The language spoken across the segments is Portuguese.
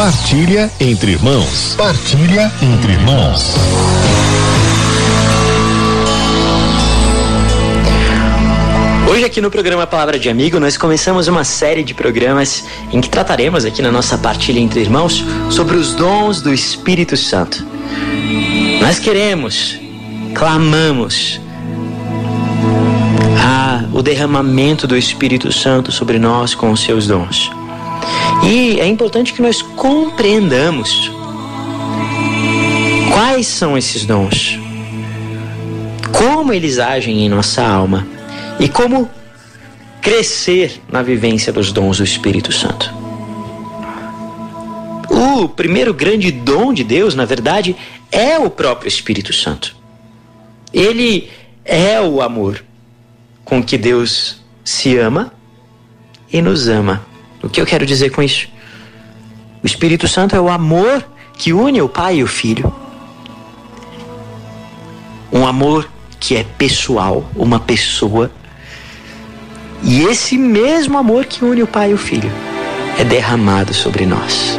Partilha entre irmãos. Partilha entre irmãos. Hoje aqui no programa Palavra de Amigo nós começamos uma série de programas em que trataremos aqui na nossa partilha entre irmãos sobre os dons do Espírito Santo. Nós queremos, clamamos a, o derramamento do Espírito Santo sobre nós com os seus dons. E é importante que nós compreendamos quais são esses dons, como eles agem em nossa alma e como crescer na vivência dos dons do Espírito Santo. O primeiro grande dom de Deus, na verdade, é o próprio Espírito Santo. Ele é o amor com que Deus se ama e nos ama. O que eu quero dizer com isso? O Espírito Santo é o amor que une o Pai e o Filho. Um amor que é pessoal, uma pessoa. E esse mesmo amor que une o Pai e o Filho é derramado sobre nós.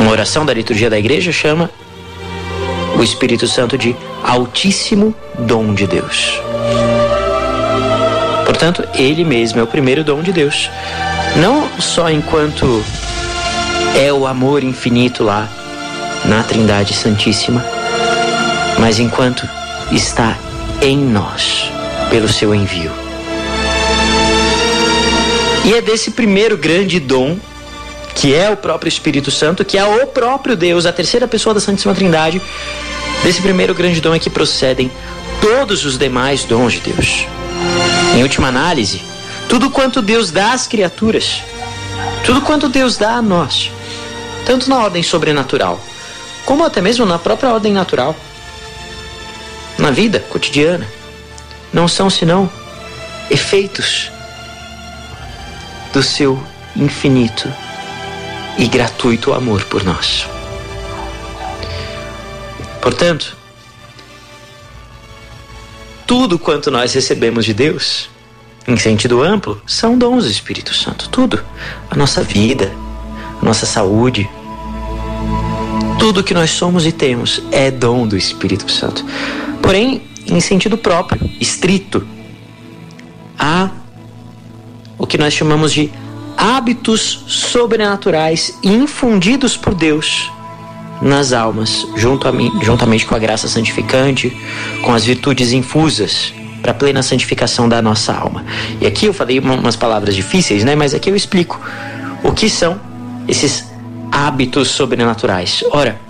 Uma oração da liturgia da igreja chama o Espírito Santo de Altíssimo Dom de Deus. Portanto, ele mesmo é o primeiro dom de Deus. Não só enquanto é o amor infinito lá na Trindade Santíssima, mas enquanto está em nós pelo seu envio. E é desse primeiro grande dom, que é o próprio Espírito Santo, que é o próprio Deus, a terceira pessoa da Santíssima Trindade, desse primeiro grande dom é que procedem todos os demais dons de Deus. Em última análise, tudo quanto Deus dá às criaturas, tudo quanto Deus dá a nós, tanto na ordem sobrenatural, como até mesmo na própria ordem natural, na vida cotidiana, não são senão efeitos do seu infinito e gratuito amor por nós. Portanto, tudo quanto nós recebemos de Deus, em sentido amplo, são dons do Espírito Santo. Tudo. A nossa vida, a nossa saúde, tudo que nós somos e temos é dom do Espírito Santo. Porém, em sentido próprio, estrito, há o que nós chamamos de hábitos sobrenaturais infundidos por Deus nas almas, juntamente com a graça santificante, com as virtudes infusas para a plena santificação da nossa alma. E aqui eu falei umas palavras difíceis, né? Mas aqui eu explico o que são esses hábitos sobrenaturais. Ora,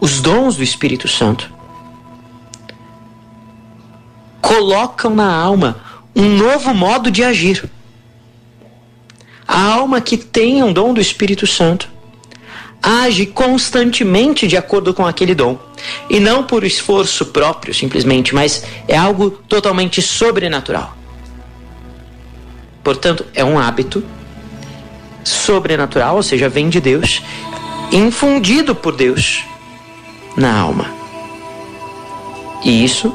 os dons do Espírito Santo colocam na alma um novo modo de agir. A alma que tem um dom do Espírito Santo age constantemente de acordo com aquele dom. E não por esforço próprio, simplesmente, mas é algo totalmente sobrenatural. Portanto, é um hábito sobrenatural, ou seja, vem de Deus, infundido por Deus na alma. E isso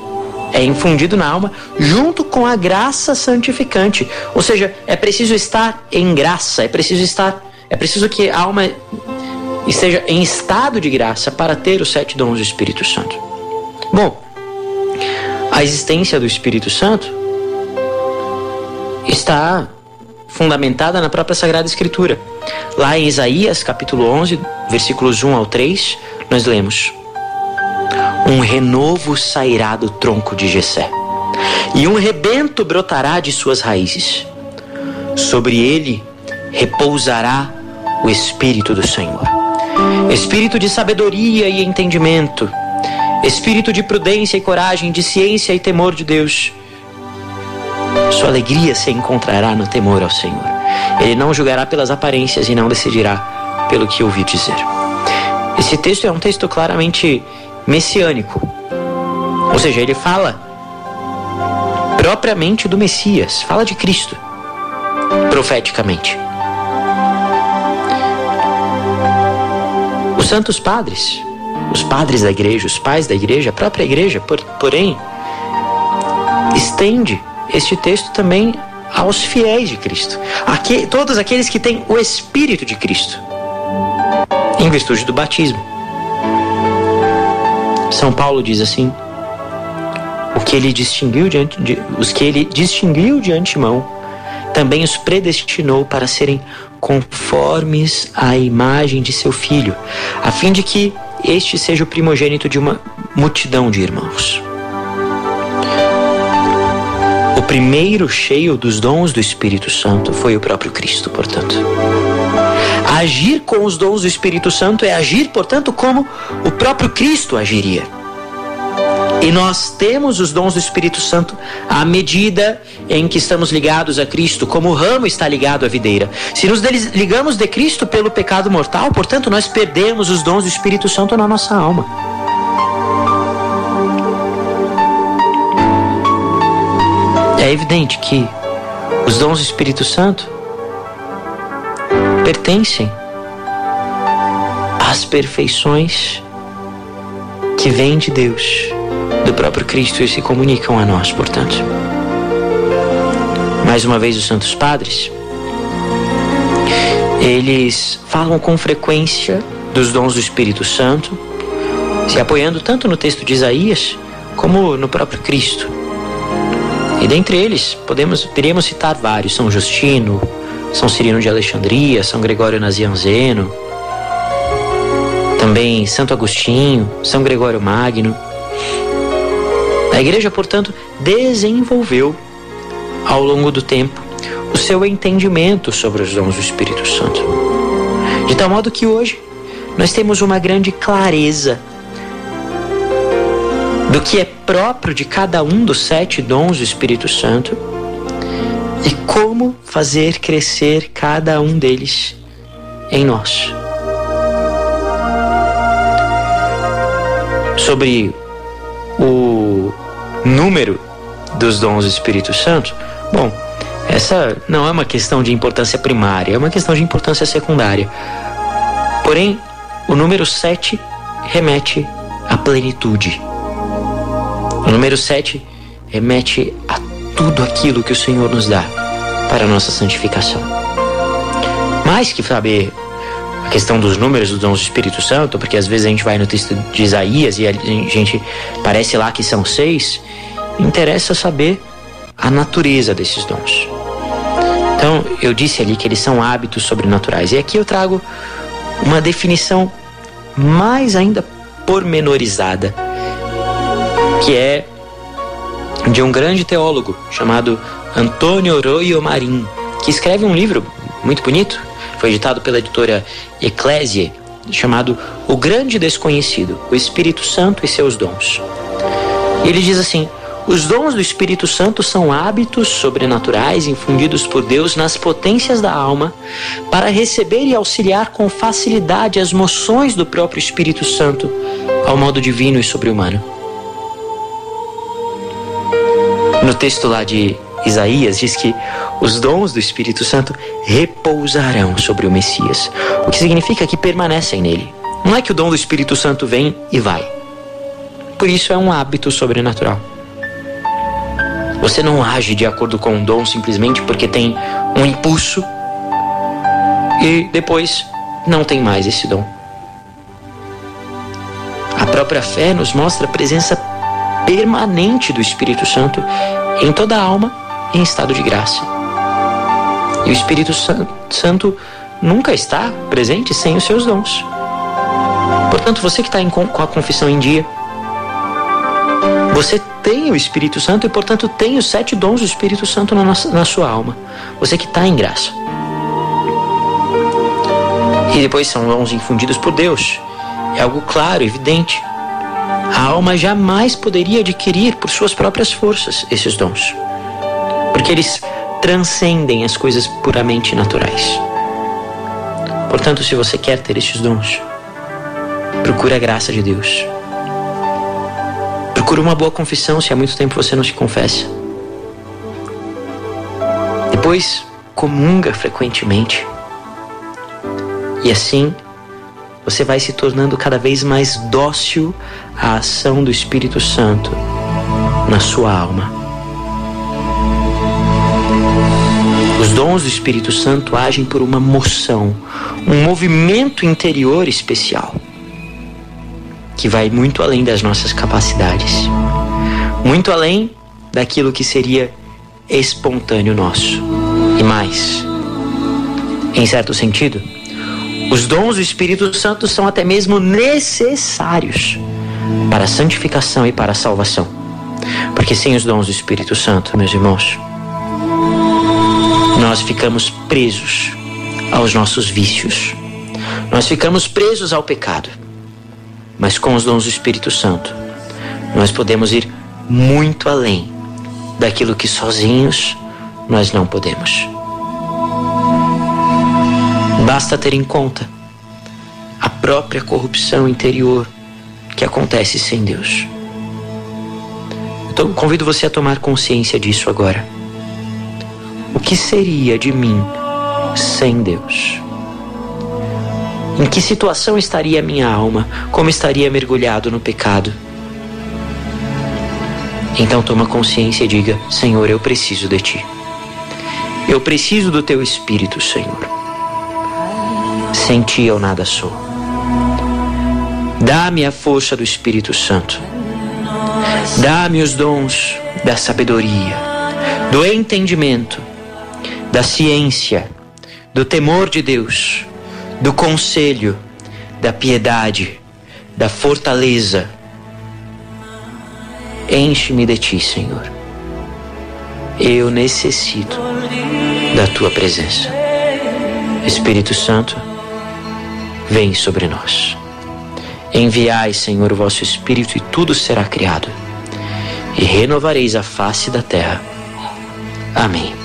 é infundido na alma junto com a graça santificante. Ou seja, é preciso estar em graça, é preciso estar, é preciso que a alma esteja em estado de graça para ter os sete dons do Espírito Santo. Bom, a existência do Espírito Santo está fundamentada na própria Sagrada Escritura. Lá em Isaías, capítulo 11, versículos 1 ao 3, nós lemos: Um renovo sairá do tronco de Jessé, e um rebento brotará de suas raízes. Sobre ele repousará o espírito do Senhor espírito de sabedoria e entendimento, espírito de prudência e coragem, de ciência e temor de Deus. Sua alegria se encontrará no temor ao Senhor. Ele não julgará pelas aparências e não decidirá pelo que ouvi dizer. Esse texto é um texto claramente messiânico. Ou seja, ele fala propriamente do Messias, fala de Cristo, profeticamente. Os santos padres, os padres da igreja, os pais da igreja, a própria igreja, por, porém, estende este texto também aos fiéis de Cristo, Aqui, todos aqueles que têm o Espírito de Cristo, em virtude do batismo. São Paulo diz assim: o que ele distinguiu de, de, os que ele distinguiu de antemão, também os predestinou para serem conformes à imagem de seu filho, a fim de que este seja o primogênito de uma multidão de irmãos. O primeiro cheio dos dons do Espírito Santo foi o próprio Cristo, portanto. Agir com os dons do Espírito Santo é agir, portanto, como o próprio Cristo agiria. E nós temos os dons do Espírito Santo à medida em que estamos ligados a Cristo, como o ramo está ligado à videira. Se nos ligamos de Cristo pelo pecado mortal, portanto, nós perdemos os dons do Espírito Santo na nossa alma. É evidente que os dons do Espírito Santo pertencem às perfeições que vêm de Deus do próprio Cristo e se comunicam a nós, portanto. Mais uma vez, os Santos Padres, eles falam com frequência dos dons do Espírito Santo, se apoiando tanto no texto de Isaías como no próprio Cristo. E dentre eles, podemos, poderíamos citar vários: São Justino, São Cirino de Alexandria, São Gregório Nazianzeno, também Santo Agostinho, São Gregório Magno. A igreja, portanto, desenvolveu ao longo do tempo o seu entendimento sobre os dons do Espírito Santo. De tal modo que hoje nós temos uma grande clareza do que é próprio de cada um dos sete dons do Espírito Santo e como fazer crescer cada um deles em nós. Sobre número dos dons do Espírito Santo, bom, essa não é uma questão de importância primária, é uma questão de importância secundária. Porém, o número 7 remete à plenitude. O número 7 remete a tudo aquilo que o Senhor nos dá para a nossa santificação. Mais que saber a questão dos números dos dons do Espírito Santo, porque às vezes a gente vai no texto de Isaías e a gente parece lá que são seis, interessa saber a natureza desses dons. Então, eu disse ali que eles são hábitos sobrenaturais. E aqui eu trago uma definição mais ainda pormenorizada, que é de um grande teólogo chamado Antônio Royo Marim, que escreve um livro muito bonito, foi editado pela editora Ecclesie, chamado O Grande Desconhecido, o Espírito Santo e seus dons. Ele diz assim: os dons do Espírito Santo são hábitos sobrenaturais infundidos por Deus nas potências da alma para receber e auxiliar com facilidade as moções do próprio Espírito Santo ao modo divino e sobre-humano. No texto lá de Isaías diz que os dons do Espírito Santo repousarão sobre o Messias, o que significa que permanecem nele. Não é que o dom do Espírito Santo vem e vai. Por isso é um hábito sobrenatural. Você não age de acordo com o dom simplesmente porque tem um impulso e depois não tem mais esse dom. A própria fé nos mostra a presença permanente do Espírito Santo em toda a alma em estado de graça. E o Espírito Santo nunca está presente sem os seus dons. Portanto, você que está com a confissão em dia, você tem o Espírito Santo e, portanto, tem os sete dons do Espírito Santo na, nossa, na sua alma. Você que está em graça. E depois são dons infundidos por Deus. É algo claro, evidente. A alma jamais poderia adquirir por suas próprias forças esses dons. Porque eles transcendem as coisas puramente naturais. Portanto, se você quer ter estes dons, procure a graça de Deus. Procure uma boa confissão se há muito tempo você não se confessa. Depois, comunga frequentemente. E assim, você vai se tornando cada vez mais dócil à ação do Espírito Santo na sua alma. Os dons do Espírito Santo agem por uma moção, um movimento interior especial, que vai muito além das nossas capacidades, muito além daquilo que seria espontâneo nosso. E mais, em certo sentido, os dons do Espírito Santo são até mesmo necessários para a santificação e para a salvação. Porque sem os dons do Espírito Santo, meus irmãos, nós ficamos presos aos nossos vícios. Nós ficamos presos ao pecado. Mas com os dons do Espírito Santo, nós podemos ir muito além daquilo que sozinhos nós não podemos. Basta ter em conta a própria corrupção interior que acontece sem Deus. Então, convido você a tomar consciência disso agora. O que seria de mim sem Deus? Em que situação estaria minha alma? Como estaria mergulhado no pecado? Então toma consciência e diga: Senhor, eu preciso de ti. Eu preciso do teu espírito, Senhor. Sem ti eu nada sou. Dá-me a força do Espírito Santo. Dá-me os dons da sabedoria, do entendimento da ciência, do temor de Deus, do conselho, da piedade, da fortaleza. Enche-me de ti, Senhor. Eu necessito da tua presença. Espírito Santo, vem sobre nós. Enviai, Senhor, o vosso Espírito e tudo será criado, e renovareis a face da terra. Amém.